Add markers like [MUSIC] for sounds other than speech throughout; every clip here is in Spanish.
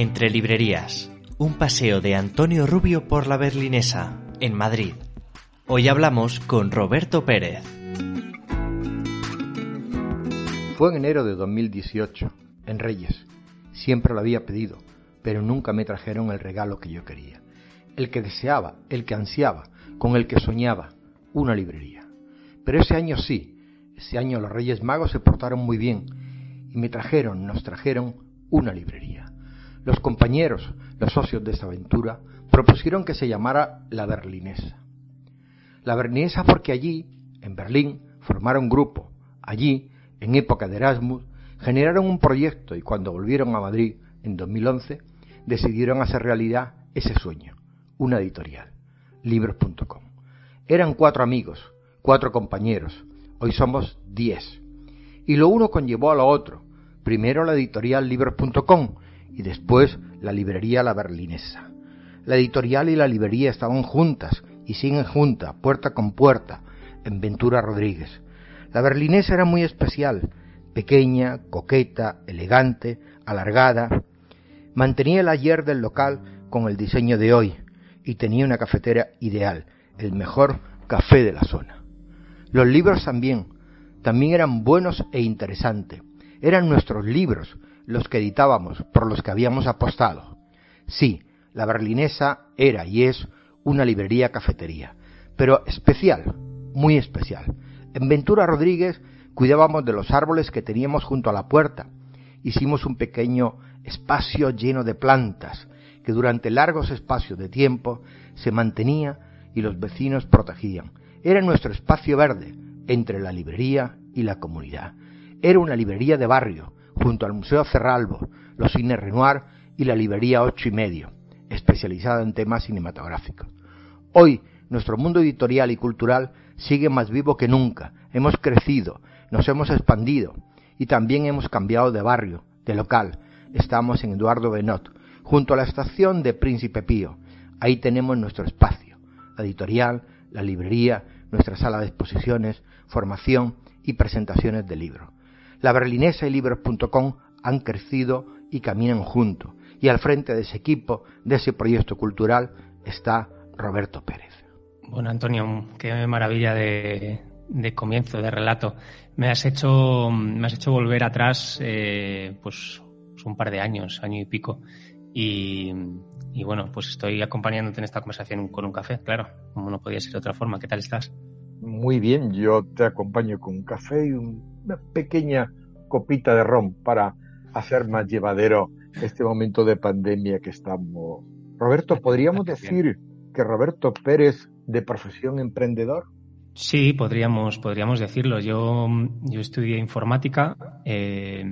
Entre librerías, un paseo de Antonio Rubio por la Berlinesa, en Madrid. Hoy hablamos con Roberto Pérez. Fue en enero de 2018, en Reyes. Siempre lo había pedido, pero nunca me trajeron el regalo que yo quería. El que deseaba, el que ansiaba, con el que soñaba, una librería. Pero ese año sí, ese año los Reyes Magos se portaron muy bien y me trajeron, nos trajeron una librería. Los compañeros, los socios de esta aventura, propusieron que se llamara La Berlinesa. La Berlinesa porque allí, en Berlín, formaron grupo. Allí, en época de Erasmus, generaron un proyecto y cuando volvieron a Madrid en 2011, decidieron hacer realidad ese sueño, una editorial, libros.com. Eran cuatro amigos, cuatro compañeros, hoy somos diez. Y lo uno conllevó a lo otro, primero la editorial libros.com y después la librería La Berlinesa. La editorial y la librería estaban juntas y siguen juntas, puerta con puerta, en Ventura Rodríguez. La berlinesa era muy especial, pequeña, coqueta, elegante, alargada. Mantenía el ayer del local con el diseño de hoy y tenía una cafetera ideal, el mejor café de la zona. Los libros también, también eran buenos e interesantes. Eran nuestros libros, los que editábamos, por los que habíamos apostado. Sí, la berlinesa era y es una librería cafetería, pero especial, muy especial. En Ventura Rodríguez cuidábamos de los árboles que teníamos junto a la puerta. Hicimos un pequeño espacio lleno de plantas que durante largos espacios de tiempo se mantenía y los vecinos protegían. Era nuestro espacio verde entre la librería y la comunidad. Era una librería de barrio, junto al Museo Cerralbo, los cines Renoir y la librería Ocho y Medio, especializada en temas cinematográficos. Hoy, nuestro mundo editorial y cultural sigue más vivo que nunca. Hemos crecido, nos hemos expandido y también hemos cambiado de barrio, de local. Estamos en Eduardo Benot, junto a la estación de Príncipe Pío. Ahí tenemos nuestro espacio, la editorial, la librería, nuestra sala de exposiciones, formación y presentaciones de libros. La berlinesa y libros.com han crecido y caminan juntos. Y al frente de ese equipo, de ese proyecto cultural, está Roberto Pérez. Bueno, Antonio, qué maravilla de, comienzo, de relato. Me has hecho, me has hecho volver atrás, eh, pues, un par de años, año y pico. Y, y, bueno, pues estoy acompañándote en esta conversación con un café, claro, como no podía ser de otra forma. ¿Qué tal estás? Muy bien, yo te acompaño con un café y una pequeña copita de ron para hacer más llevadero este momento de pandemia que estamos. Roberto, ¿podríamos decir que Roberto Pérez de profesión emprendedor? Sí, podríamos, podríamos decirlo. Yo, yo estudié informática eh,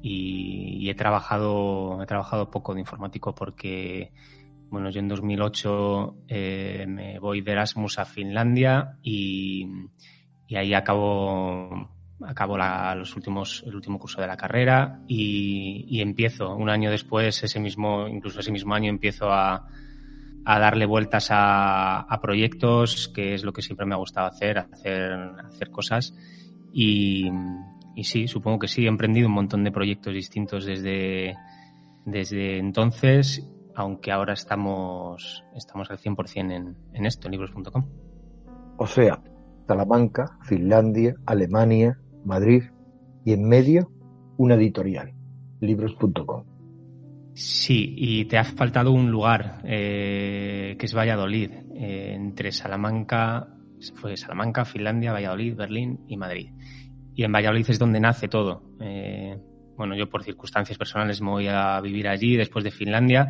y, he trabajado, he trabajado poco de informático porque bueno, yo en 2008 eh, me voy de Erasmus a Finlandia y, ahí acabo, acabo los últimos, el último curso de la carrera y, empiezo, un año después, ese mismo, incluso ese mismo año empiezo a, darle vueltas a, proyectos, que es lo que siempre me ha gustado hacer, hacer, hacer cosas. Y, y sí, supongo que sí, he emprendido un montón de proyectos distintos desde, desde entonces aunque ahora estamos, estamos al 100% en, en esto, en libros.com. O sea, Salamanca, Finlandia, Alemania, Madrid y en medio una editorial, libros.com. Sí, y te ha faltado un lugar, eh, que es Valladolid, eh, entre Salamanca, fue Salamanca, Finlandia, Valladolid, Berlín y Madrid. Y en Valladolid es donde nace todo. Eh, bueno, yo por circunstancias personales me voy a vivir allí después de Finlandia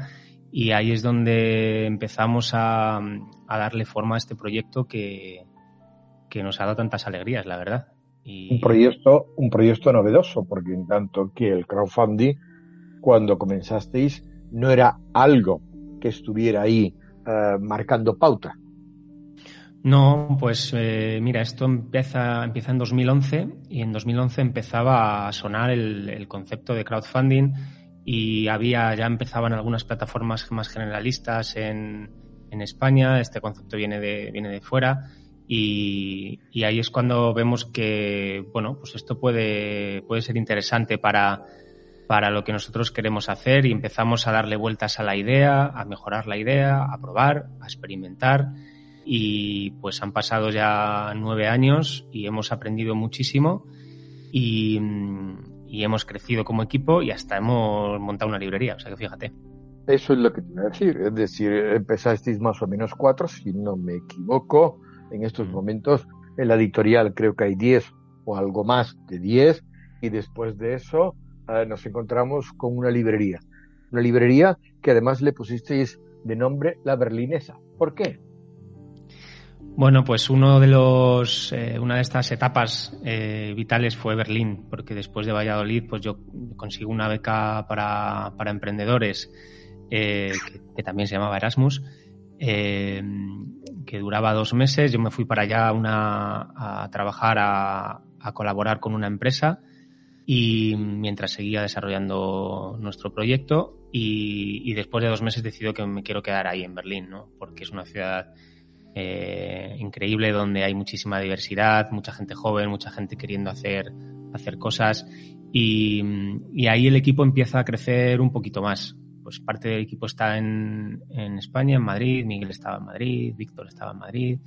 y ahí es donde empezamos a, darle forma a este proyecto que, nos ha dado tantas alegrías, la verdad. Un, proyecto, un proyecto novedoso, porque en tanto que el crowdfunding, cuando comenzasteis, no era algo que estuviera ahí eh, marcando pauta. No, pues eh, mira, esto empieza, empieza en 2011 y en 2011 empezaba a sonar el, el concepto de crowdfunding y había ya empezaban algunas plataformas más generalistas en, en España, este concepto viene de, viene de fuera. Y, y, ahí es cuando vemos que, bueno, pues esto puede, puede ser interesante para, para lo que nosotros queremos hacer. Y empezamos a darle vueltas a la idea, a mejorar la idea, a probar, a experimentar. Y pues han pasado ya nueve años y hemos aprendido muchísimo. Y, hemos crecido como equipo y hasta hemos montado una librería, o sea que fíjate. Eso es lo que te iba a decir, es decir, empezasteis más o menos cuatro, si no me equivoco, en estos momentos en la editorial creo que hay diez o algo más de diez y después de eso eh, nos encontramos con una librería. Una librería que además le pusisteis de nombre La Berlinesa. ¿Por qué? Bueno, pues uno de los, eh, una de estas etapas eh, vitales fue Berlín, porque después de Valladolid, pues yo consigo una beca para, para emprendedores que, también se llamaba Erasmus, que duraba dos meses. Yo me fui para allá una, a trabajar, a, a colaborar con una empresa y mientras seguía desarrollando nuestro proyecto y, después de dos meses decido que me quiero quedar ahí en Berlín, ¿no? porque es una ciudad eh, increíble donde hay muchísima diversidad, mucha gente joven, mucha gente queriendo hacer, hacer cosas. Y, ahí el equipo empieza a crecer un poquito más. Pues parte del equipo está en, en España, en Madrid, Miguel estaba en Madrid, Víctor estaba en Madrid.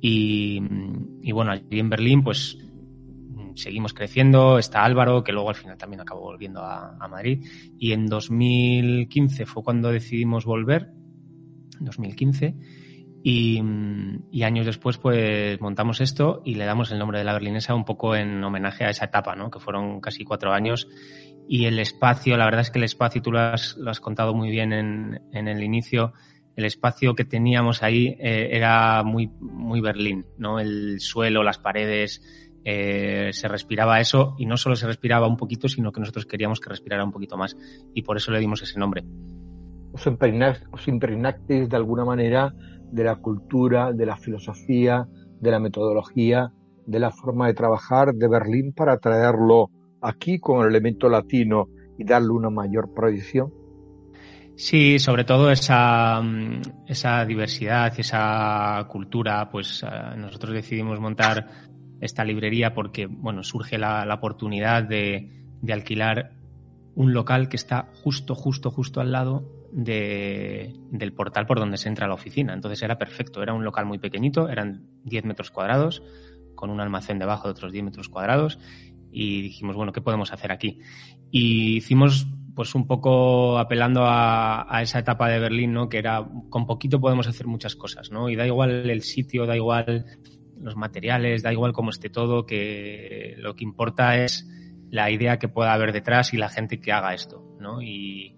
Y, y bueno, allí en Berlín pues seguimos creciendo, está Álvaro, que luego al final también acabó volviendo a, Madrid, y en 2015 fue cuando decidimos volver, 2015, y, y, años después pues montamos esto y le damos el nombre de la berlinesa un poco en homenaje a esa etapa, ¿no? que fueron casi cuatro años, y el espacio, la verdad es que el espacio, tú lo has, lo has contado muy bien en, en el inicio, el espacio que teníamos ahí eh, era muy, muy Berlín, ¿no? El suelo, las paredes, eh, se respiraba eso y no solo se respiraba un poquito, sino que nosotros queríamos que respirara un poquito más y por eso le dimos ese nombre. Os, os impregnasteis de alguna manera de la cultura, de la filosofía, de la metodología, de la forma de trabajar de Berlín para traerlo aquí con el elemento latino y darle una mayor proyección? Sí, sobre todo esa, esa diversidad y esa cultura, pues eh, nosotros decidimos montar esta librería porque, bueno, surge la, oportunidad de, alquilar un local que está justo, justo, justo al lado del portal por donde se entra la oficina. Entonces era perfecto, era un local muy pequeñito, eran 10 metros cuadrados, con un almacén debajo de otros 10 metros cuadrados, y dijimos, bueno, ¿qué podemos hacer aquí? Y hicimos pues un poco apelando a, a, esa etapa de Berlín, ¿no? Que era, con poquito podemos hacer muchas cosas, ¿no? Y da igual el sitio, da igual los materiales, da igual cómo esté todo, que lo que importa es la idea que pueda haber detrás y la gente que haga esto, ¿no? Y,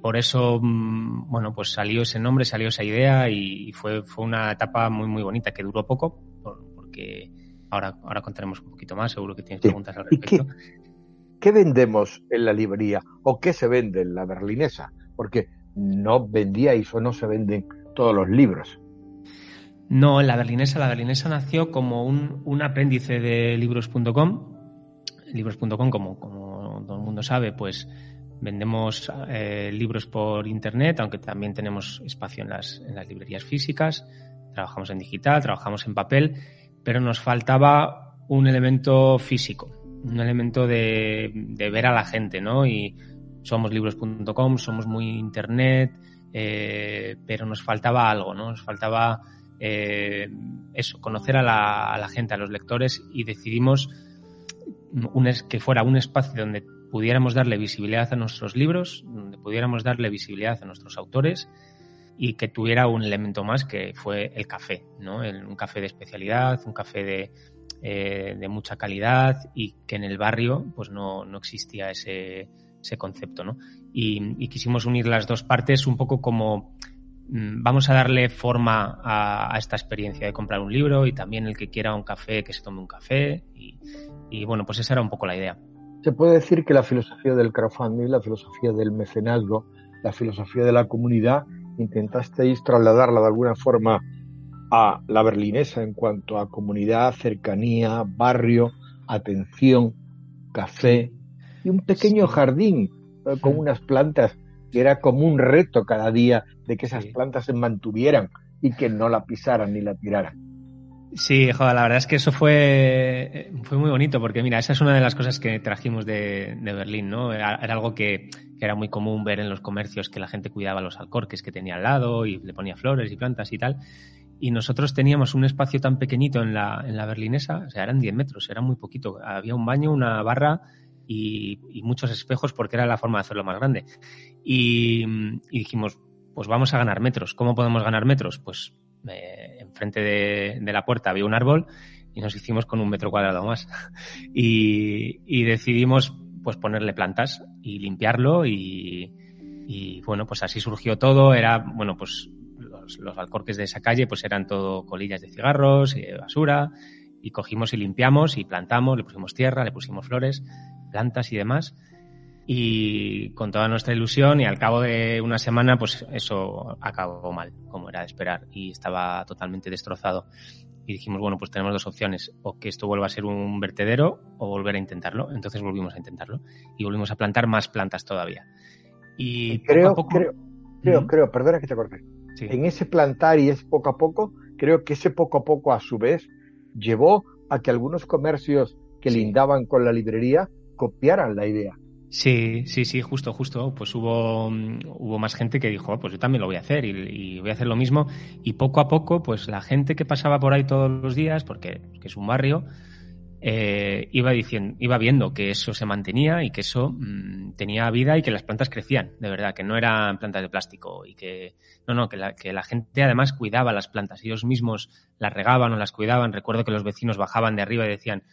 por eso, mm, bueno, pues salió ese nombre, salió esa idea y fue, fue una etapa muy, muy bonita que duró poco, porque ahora, ahora contaremos un poquito más, seguro que tienes preguntas al respecto. qué, vendemos en la librería o qué se vende en la berlinesa? Porque no vendíais o no se venden todos los libros. No, la berlinesa, la berlinesa nació como un, apéndice de libros.com. Libros.com, como, como todo el mundo sabe, pues vendemos eh, libros por internet, aunque también tenemos espacio en las, en las librerías físicas. Trabajamos en digital, trabajamos en papel, pero nos faltaba un elemento físico, un elemento de, ver a la gente, ¿no? Y somos libros.com, somos muy internet, eh, pero nos faltaba algo, ¿no? Nos faltaba eh, eso, conocer a la, gente, a los lectores y decidimos que fuera un espacio donde pudiéramos darle visibilidad a nuestros libros, donde pudiéramos darle visibilidad a nuestros autores y que tuviera un elemento más que fue el café, ¿no? un café de especialidad, un café de, eh, mucha calidad y que en el barrio pues no, existía ese, concepto, ¿no? y, quisimos unir las dos partes un poco como Mm, vamos a darle forma a, esta experiencia de comprar un libro y también el que quiera un café, que se tome un café. Y, bueno, pues esa era un poco la idea. Se puede decir que la filosofía del crowdfunding, la filosofía del mecenazgo, la filosofía de la comunidad, intentasteis trasladarla de alguna forma a la berlinesa en cuanto a comunidad, cercanía, barrio, atención, café y un pequeño jardín eh, con unas plantas que era como un reto cada día de que esas plantas se mantuvieran y que no la pisaran ni la tiraran. Sí, joder, la verdad es que eso fue, fue muy bonito, porque mira, esa es una de las cosas que trajimos de, Berlín, ¿no? Era, algo que, era muy común ver en los comercios que la gente cuidaba los alcorques que tenía al lado y le ponía flores y plantas y tal. Y nosotros teníamos un espacio tan pequeñito en la, en la berlinesa, o sea, eran 10 metros, era muy poquito. Había un baño, una barra y, muchos espejos porque era la forma de hacerlo más grande. Y, y dijimos, pues vamos a ganar metros. ¿Cómo podemos ganar metros? Pues eh, enfrente de, la puerta había un árbol y nos hicimos con un metro cuadrado más. [LAUGHS] y, decidimos pues ponerle plantas y limpiarlo y, bueno, pues así surgió todo. Era, bueno, pues los, los, alcorques de esa calle pues eran todo colillas de cigarros y basura y cogimos y limpiamos y plantamos, le pusimos tierra, le pusimos flores, plantas y demás y con toda nuestra ilusión y al cabo de una semana pues eso acabó mal, como era de esperar y estaba totalmente destrozado. Y dijimos, bueno, pues tenemos dos opciones, o que esto vuelva a ser un vertedero o volver a intentarlo. Entonces volvimos a intentarlo y volvimos a plantar más plantas todavía. Y, creo, creo, creo, creo, perdona que te corte. En ese plantar y es poco a poco, creo que ese poco a poco a su vez llevó a que algunos comercios que lindaban con la librería copiaran la idea. Sí, sí, sí, justo, justo. Pues hubo, mm, hubo más gente que dijo, oh, pues yo también lo voy a hacer y, voy a hacer lo mismo. Y poco a poco, pues la gente que pasaba por ahí todos los días, porque es un barrio, eh, iba diciendo, iba viendo que eso se mantenía y que eso mm, tenía vida y que las plantas crecían, de verdad, que no eran plantas de plástico y que, no, no, que la, que la gente además cuidaba las plantas, ellos mismos las regaban o las cuidaban. Recuerdo que los vecinos bajaban de arriba y decían,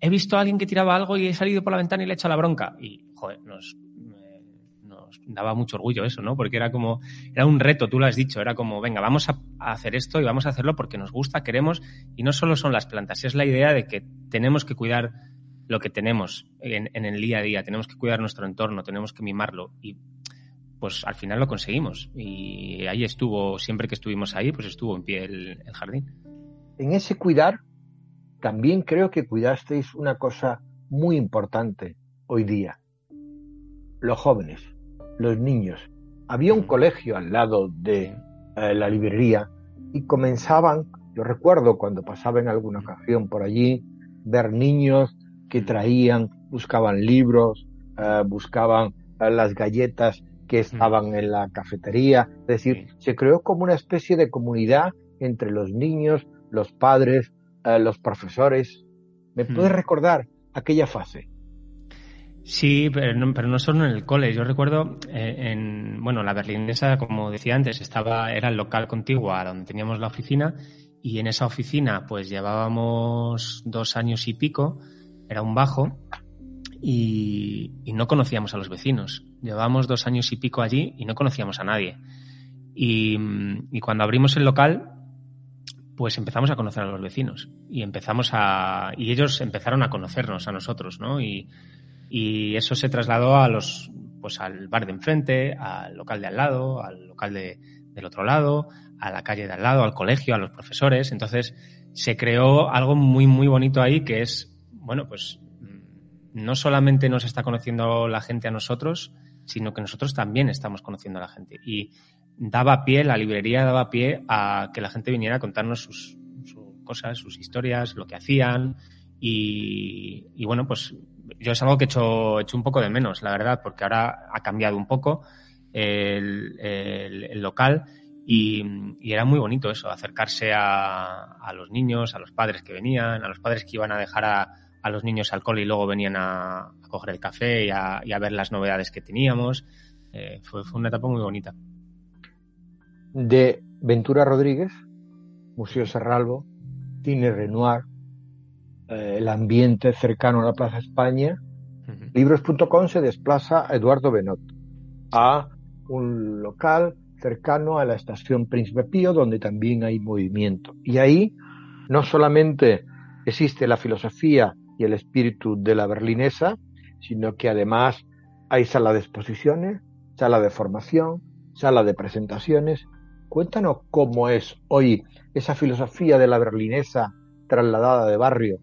he visto a alguien que tiraba algo y he salido por la ventana y le he echado la bronca. Y, joder, nos, nos daba mucho orgullo eso, ¿no? Porque era como, era un reto, tú lo has dicho, era como, venga, vamos a, hacer esto y vamos a hacerlo porque nos gusta, queremos, y no solo son las plantas, es la idea de que tenemos que cuidar lo que tenemos en, en el día a día, tenemos que cuidar nuestro entorno, tenemos que mimarlo y pues al final lo conseguimos y ahí estuvo, siempre que estuvimos ahí, pues estuvo en pie el jardín. En ese cuidar también creo que cuidasteis una cosa muy importante hoy día. Los jóvenes, los niños. Había un colegio al lado de eh, la librería y comenzaban, yo recuerdo cuando pasaba en alguna ocasión por allí, ver niños que traían, buscaban libros, eh, buscaban eh, las galletas que estaban en la cafetería. Es decir, se creó como una especie de comunidad entre los niños, los padres, los profesores. ¿Me hmm. puedes recordar aquella fase? Sí, pero no, pero no solo en el cole. Yo recuerdo eh, en, bueno, la berlinesa, como decía antes, estaba, era el local contiguo a donde teníamos la oficina y en esa oficina pues llevábamos dos años y pico, era un bajo y, no conocíamos a los vecinos. Llevábamos dos años y pico allí y no conocíamos a nadie. Y, y cuando abrimos el local pues empezamos a conocer a los vecinos y empezamos a y ellos empezaron a conocernos a nosotros, ¿no? Y, y eso se trasladó a los pues al bar de enfrente, al local de al lado, al local de, del otro lado, a la calle de al lado, al colegio, a los profesores. Entonces se creó algo muy muy bonito ahí que es bueno pues no solamente nos está conociendo la gente a nosotros, sino que nosotros también estamos conociendo a la gente. Y daba pie, la librería daba pie a que la gente viniera a contarnos sus, cosas, sus historias, lo que hacían. Y, bueno, pues yo es algo que he hecho, hecho un poco de menos, la verdad, porque ahora ha cambiado un poco el, local y, era muy bonito eso, acercarse a, los niños, a los padres que venían, a los padres que iban a dejar a, los niños al cole y luego venían a, coger el café y a, ver las novedades que teníamos. Eh, fue, fue una etapa muy bonita de Ventura Rodríguez, Museo Serralbo, Cine Renoir, eh, el ambiente cercano a la Plaza España, libros.com se desplaza a Eduardo Benot, a un local cercano a la estación Príncipe Pío, donde también hay movimiento. Y ahí no solamente existe la filosofía y el espíritu de la berlinesa, sino que además hay sala de exposiciones, sala de formación, sala de presentaciones Cuéntanos cómo es hoy esa filosofía de la berlinesa trasladada de barrio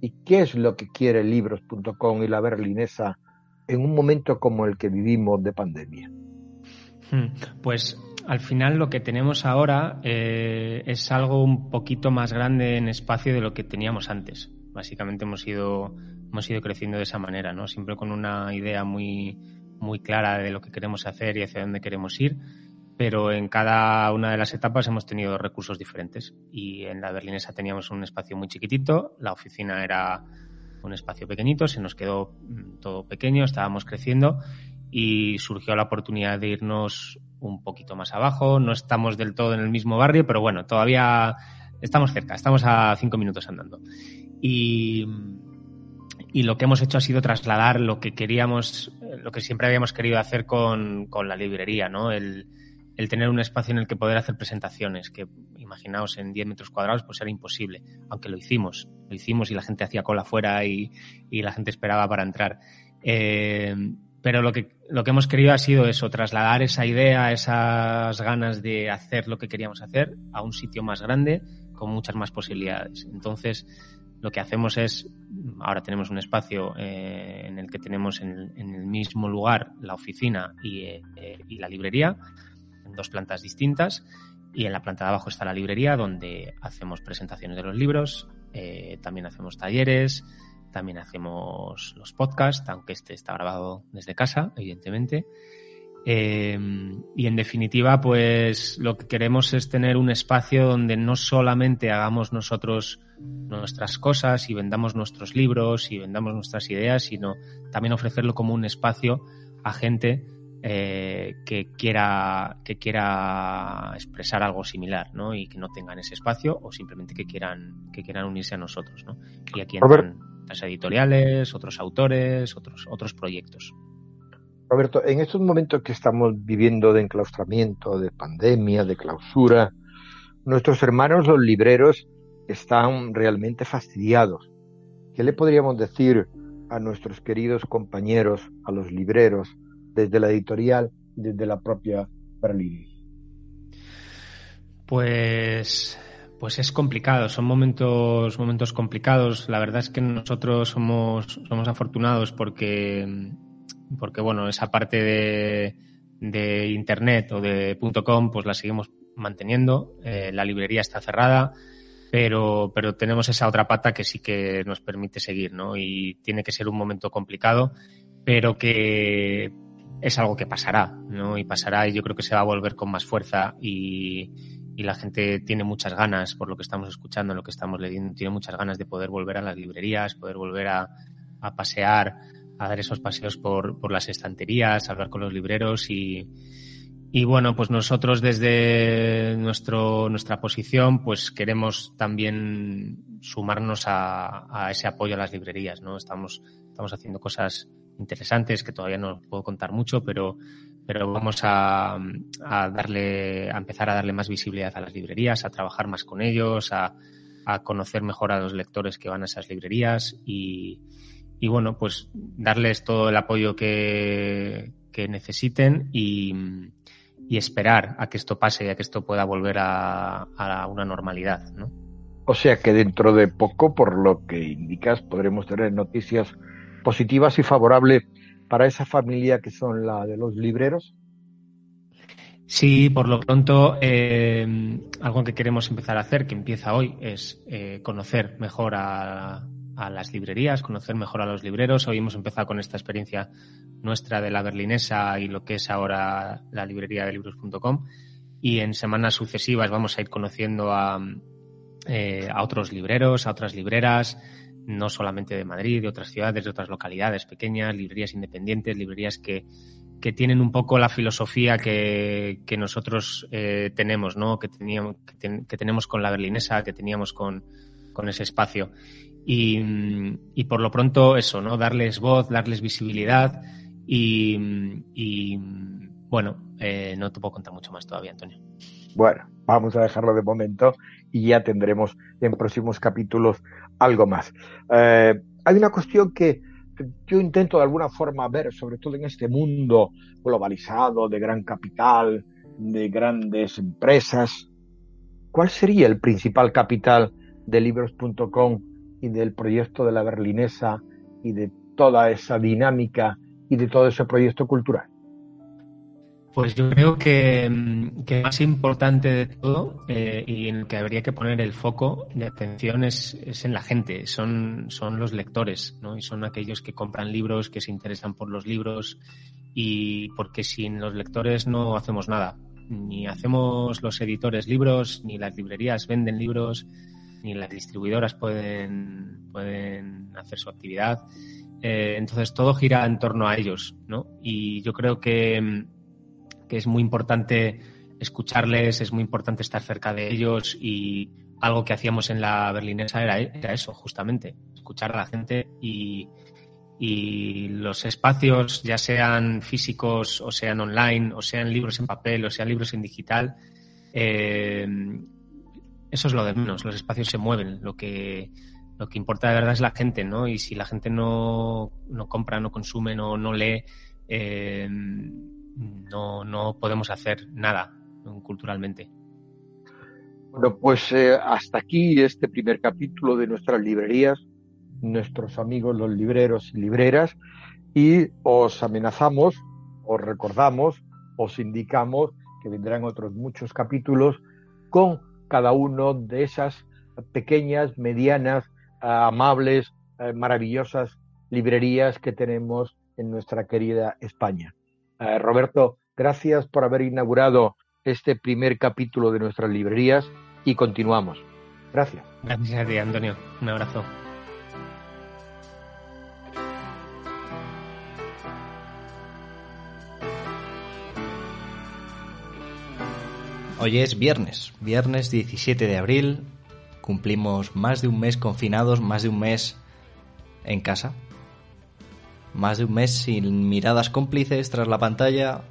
y qué es lo que quiere libros.com y la berlinesa en un momento como el que vivimos de pandemia. Hmm, pues al final lo que tenemos ahora eh, es algo un poquito más grande en espacio de lo que teníamos antes. Básicamente hemos ido, hemos ido creciendo de esa manera, ¿no? Siempre con una idea muy, muy clara de lo que queremos hacer y hacia dónde queremos ir, pero en cada una de las etapas hemos tenido recursos diferentes. Y en la berlinesa teníamos un espacio muy chiquitito, la oficina era un espacio pequeñito, se nos quedó mm, todo pequeño, estábamos creciendo y surgió la oportunidad de irnos un poquito más abajo. No estamos del todo en el mismo barrio, pero bueno, todavía estamos cerca, estamos a cinco minutos andando. Y, y lo que hemos hecho ha sido trasladar lo que queríamos, lo que siempre habíamos querido hacer con, con la librería, ¿no? El, tener un espacio en el que poder hacer presentaciones, que imaginaos en 10 metros cuadrados pues era imposible, aunque lo hicimos, lo hicimos y la gente hacía cola afuera y, y la gente esperaba para entrar. Eh, pero lo que, lo que hemos querido ha sido eso, trasladar esa idea, esas ganas de hacer lo que queríamos hacer a un sitio más grande con muchas más posibilidades. Entonces, lo que hacemos es, ahora tenemos un espacio eh, en el que tenemos en el, mismo lugar la oficina y, eh, y, la librería, dos plantas distintas, y en la planta de abajo está la librería donde hacemos presentaciones de los libros, eh, también hacemos talleres, también hacemos los podcasts, aunque este está grabado desde casa, evidentemente. Eh, y en definitiva, pues lo que queremos es tener un espacio donde no solamente hagamos nosotros nuestras cosas y vendamos nuestros libros y vendamos nuestras ideas, sino también ofrecerlo como un espacio a gente eh, que quiera que quiera expresar algo similar, ¿no? Y que no tengan ese espacio o simplemente que quieran que quieran unirse a nosotros, ¿no? Y aquí entran las editoriales, otros autores, otros otros proyectos. Roberto, en estos momentos que estamos viviendo de enclaustramiento, de pandemia, de clausura, nuestros hermanos los libreros están realmente fastidiados. ¿Qué le podríamos decir a nuestros queridos compañeros, a los libreros, desde la editorial, desde la propia Berlín? Pues, pues es complicado, son momentos, momentos complicados. La verdad es que nosotros somos, somos afortunados porque, porque bueno, esa parte de, de internet o de .com, pues la seguimos manteniendo. Eh, la librería está cerrada, pero, pero tenemos esa otra pata que sí que nos permite seguir, ¿no? Y tiene que ser un momento complicado, pero que, es algo que pasará, ¿no? Y pasará y yo creo que se va a volver con más fuerza y, y la gente tiene muchas ganas, por lo que estamos escuchando, lo que estamos leyendo, tiene muchas ganas de poder volver a las librerías, poder volver a, a pasear, a dar esos paseos por, por las estanterías, hablar con los libreros y, y bueno, pues nosotros desde nuestro, nuestra posición, pues queremos también sumarnos a, a, ese apoyo a las librerías, ¿no? Estamos, estamos haciendo cosas interesantes que todavía no puedo contar mucho, pero, pero vamos a, a, darle, a empezar a darle más visibilidad a las librerías, a trabajar más con ellos, a, a conocer mejor a los lectores que van a esas librerías y, y bueno, pues darles todo el apoyo que, que necesiten y, y, esperar a que esto pase y a que esto pueda volver a, a una normalidad, ¿no? O sea que dentro de poco, por lo que indicas, podremos tener noticias positivas y favorables para esa familia que son la de los libreros? Sí, por lo pronto, eh, algo que queremos empezar a hacer, que empieza hoy, es eh, conocer mejor a, a, las librerías, conocer mejor a los libreros. Hoy hemos empezado con esta experiencia nuestra de la berlinesa y lo que es ahora la librería de libros.com. Y en semanas sucesivas vamos a ir conociendo a, eh, a otros libreros, a otras libreras, no solamente de Madrid, de otras ciudades, de otras localidades pequeñas, librerías independientes, librerías que, que tienen un poco la filosofía que, que nosotros eh, tenemos, ¿no? Que, teníamos, que, ten, que, tenemos con la berlinesa, que teníamos con, con ese espacio. Y, y, por lo pronto eso, ¿no? Darles voz, darles visibilidad y, y bueno, eh, no te puedo contar mucho más todavía, Antonio. Bueno, vamos a dejarlo de momento y ya tendremos en próximos capítulos algo más. Eh, hay una cuestión que yo intento de alguna forma ver, sobre todo en este mundo globalizado, de gran capital, de grandes empresas. ¿Cuál sería el principal capital de libros.com y del proyecto de la berlinesa y de toda esa dinámica y de todo ese proyecto cultural? Pues yo creo que, mm, que más importante de todo eh, y en el que habría que poner el foco de atención es, es, en la gente, son, son los lectores, ¿no? Y son aquellos que compran libros, que se interesan por los libros y porque sin los lectores no hacemos nada. Ni hacemos los editores libros, ni las librerías venden libros, ni las distribuidoras pueden, pueden hacer su actividad. Eh, entonces todo gira en torno a ellos, ¿no? Y yo creo que mm, que es muy importante escucharles, es muy importante estar cerca de ellos y algo que hacíamos en la berlinesa era, eso, justamente, escuchar a la gente y, los espacios, ya sean físicos o sean online, o sean libros en papel o sean libros en digital, eh, eso es lo de menos, los espacios se mueven, lo que, lo que importa de verdad es la gente, ¿no? Y si la gente no, no compra, no consume, no, no lee, eh, no, no podemos hacer nada culturalmente. Bueno, pues eh, hasta aquí este primer capítulo de nuestras librerías, nuestros amigos los libreros y libreras, y os amenazamos, os recordamos, os indicamos que vendrán otros muchos capítulos con cada uno de esas pequeñas, medianas, amables, eh, maravillosas librerías que tenemos en nuestra querida España. Eh, Roberto, gracias por haber inaugurado este primer capítulo de nuestras librerías y continuamos. Gracias. Gracias a ti, Antonio. Un abrazo. Hoy es viernes, viernes 17 de abril. Cumplimos más de un mes confinados, más de un mes en casa. Más de un mes sin miradas cómplices tras la pantalla.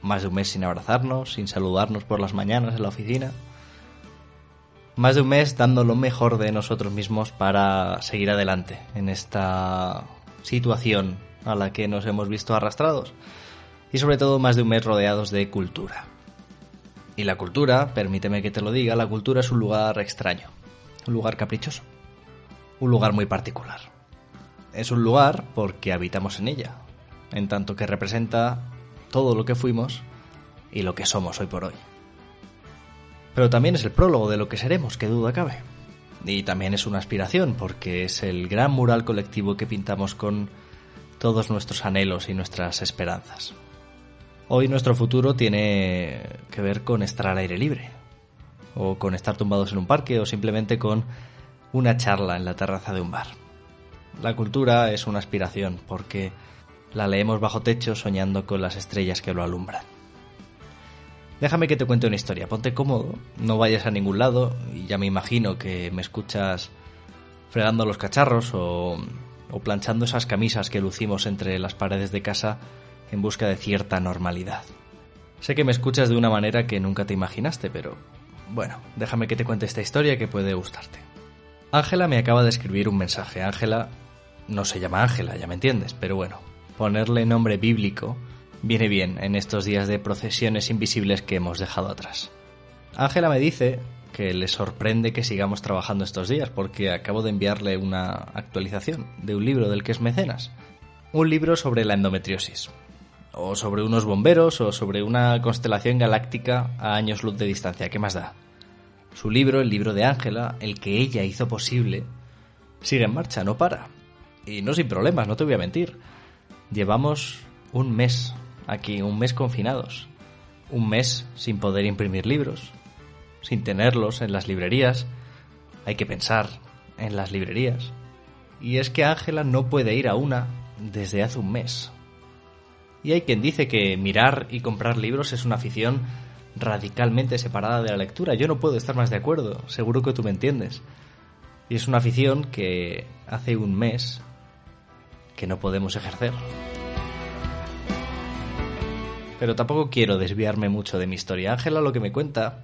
Más de un mes sin abrazarnos, sin saludarnos por las mañanas en la oficina. Más de un mes dando lo mejor de nosotros mismos para seguir adelante en esta situación a la que nos hemos visto arrastrados. Y sobre todo más de un mes rodeados de cultura. Y la cultura, permíteme que te lo diga, la cultura es un lugar extraño, un lugar caprichoso, un lugar muy particular. Es un lugar porque habitamos en ella, en tanto que representa todo lo que fuimos y lo que somos hoy por hoy. Pero también es el prólogo de lo que seremos, que duda cabe. Y también es una aspiración, porque es el gran mural colectivo que pintamos con todos nuestros anhelos y nuestras esperanzas. Hoy nuestro futuro tiene que ver con estar al aire libre, o con estar tumbados en un parque, o simplemente con una charla en la terraza de un bar. La cultura es una aspiración porque la leemos bajo techo soñando con las estrellas que lo alumbran. Déjame que te cuente una historia, ponte cómodo, no vayas a ningún lado y ya me imagino que me escuchas fregando los cacharros o, o planchando esas camisas que lucimos entre las paredes de casa en busca de cierta normalidad. Sé que me escuchas de una manera que nunca te imaginaste, pero bueno, déjame que te cuente esta historia que puede gustarte. Ángela me acaba de escribir un mensaje. Ángela no se llama Ángela, ya me entiendes, pero bueno, ponerle nombre bíblico viene bien en estos días de procesiones invisibles que hemos dejado atrás. Ángela me dice que le sorprende que sigamos trabajando estos días porque acabo de enviarle una actualización de un libro del que es mecenas. Un libro sobre la endometriosis. O sobre unos bomberos o sobre una constelación galáctica a años luz de distancia. ¿Qué más da? Su libro, el libro de Ángela, el que ella hizo posible, sigue en marcha, no para. Y no sin problemas, no te voy a mentir. Llevamos un mes aquí, un mes confinados. Un mes sin poder imprimir libros, sin tenerlos en las librerías. Hay que pensar en las librerías. Y es que Ángela no puede ir a una desde hace un mes. Y hay quien dice que mirar y comprar libros es una afición radicalmente separada de la lectura. Yo no puedo estar más de acuerdo, seguro que tú me entiendes. Y es una afición que hace un mes que no podemos ejercer. Pero tampoco quiero desviarme mucho de mi historia. Ángela lo que me cuenta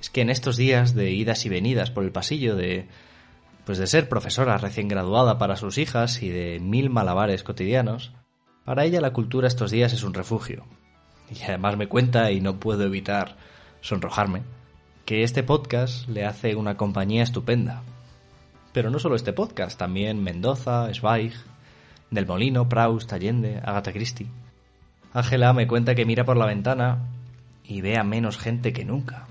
es que en estos días de idas y venidas por el pasillo de pues de ser profesora recién graduada para sus hijas y de mil malabares cotidianos, para ella la cultura estos días es un refugio, y además me cuenta, y no puedo evitar sonrojarme, que este podcast le hace una compañía estupenda. Pero no solo este podcast, también Mendoza, Zweig, Del Molino, Proust, Allende, Agatha Christie. Ángela me cuenta que mira por la ventana y ve a menos gente que nunca.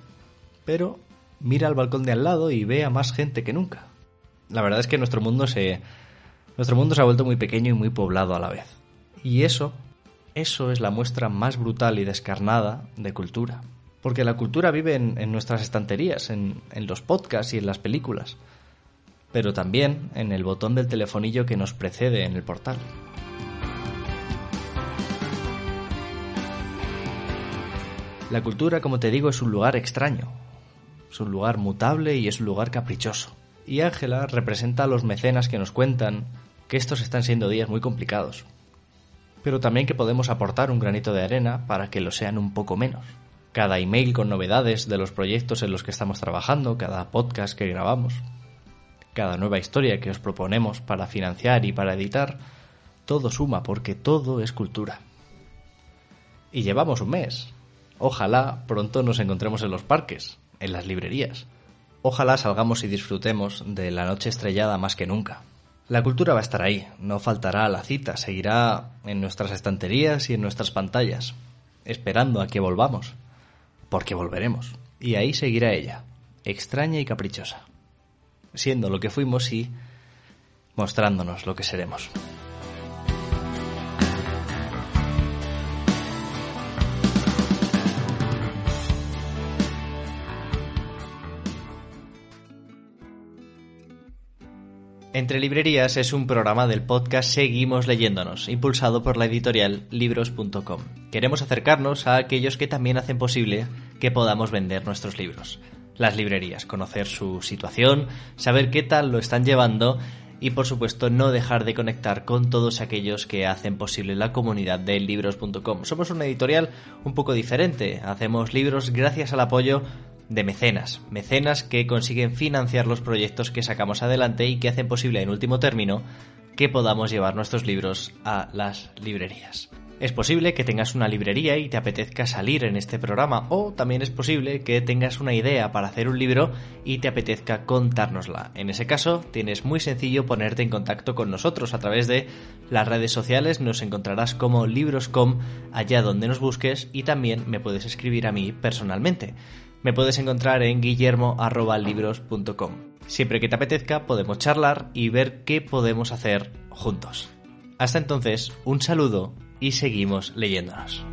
Pero mira al balcón de al lado y ve a más gente que nunca. La verdad es que nuestro mundo se nuestro mundo se ha vuelto muy pequeño y muy poblado a la vez. Y eso eso es la muestra más brutal y descarnada de cultura. Porque la cultura vive en, nuestras estanterías, en, en los podcasts y en las películas, pero también en el botón del telefonillo que nos precede en el portal. La cultura, como te digo, es un lugar extraño, es un lugar mutable y es un lugar caprichoso. Y Ángela representa a los mecenas que nos cuentan que estos están siendo días muy complicados, pero también que podemos aportar un granito de arena para que lo sean un poco menos. Cada email con novedades de los proyectos en los que estamos trabajando, cada podcast que grabamos, cada nueva historia que os proponemos para financiar y para editar, todo suma porque todo es cultura. Y llevamos un mes. Ojalá pronto nos encontremos en los parques, en las librerías. Ojalá salgamos y disfrutemos de la noche estrellada más que nunca. La cultura va a estar ahí, no faltará a la cita, seguirá en nuestras estanterías y en nuestras pantallas, esperando a que volvamos, porque volveremos, y ahí seguirá ella, extraña y caprichosa, siendo lo que fuimos y mostrándonos lo que seremos. Entre Librerías es un programa del podcast Seguimos leyéndonos, impulsado por la editorial libros.com. Queremos acercarnos a aquellos que también hacen posible que podamos vender nuestros libros. Las librerías, conocer su situación, saber qué tal lo están llevando y por supuesto no dejar de conectar con todos aquellos que hacen posible la comunidad de libros.com. Somos una editorial un poco diferente, hacemos libros gracias al apoyo de mecenas, mecenas que consiguen financiar los proyectos que sacamos adelante y que hacen posible en último término que podamos llevar nuestros libros a las librerías. Es posible que tengas una librería y te apetezca salir en este programa o también es posible que tengas una idea para hacer un libro y te apetezca contárnosla. En ese caso, tienes muy sencillo ponerte en contacto con nosotros a través de las redes sociales, nos encontrarás como Libroscom allá donde nos busques y también me puedes escribir a mí personalmente. Me puedes encontrar en guillermo.libros.com. Siempre que te apetezca podemos charlar y ver qué podemos hacer juntos. Hasta entonces, un saludo y seguimos leyéndonos.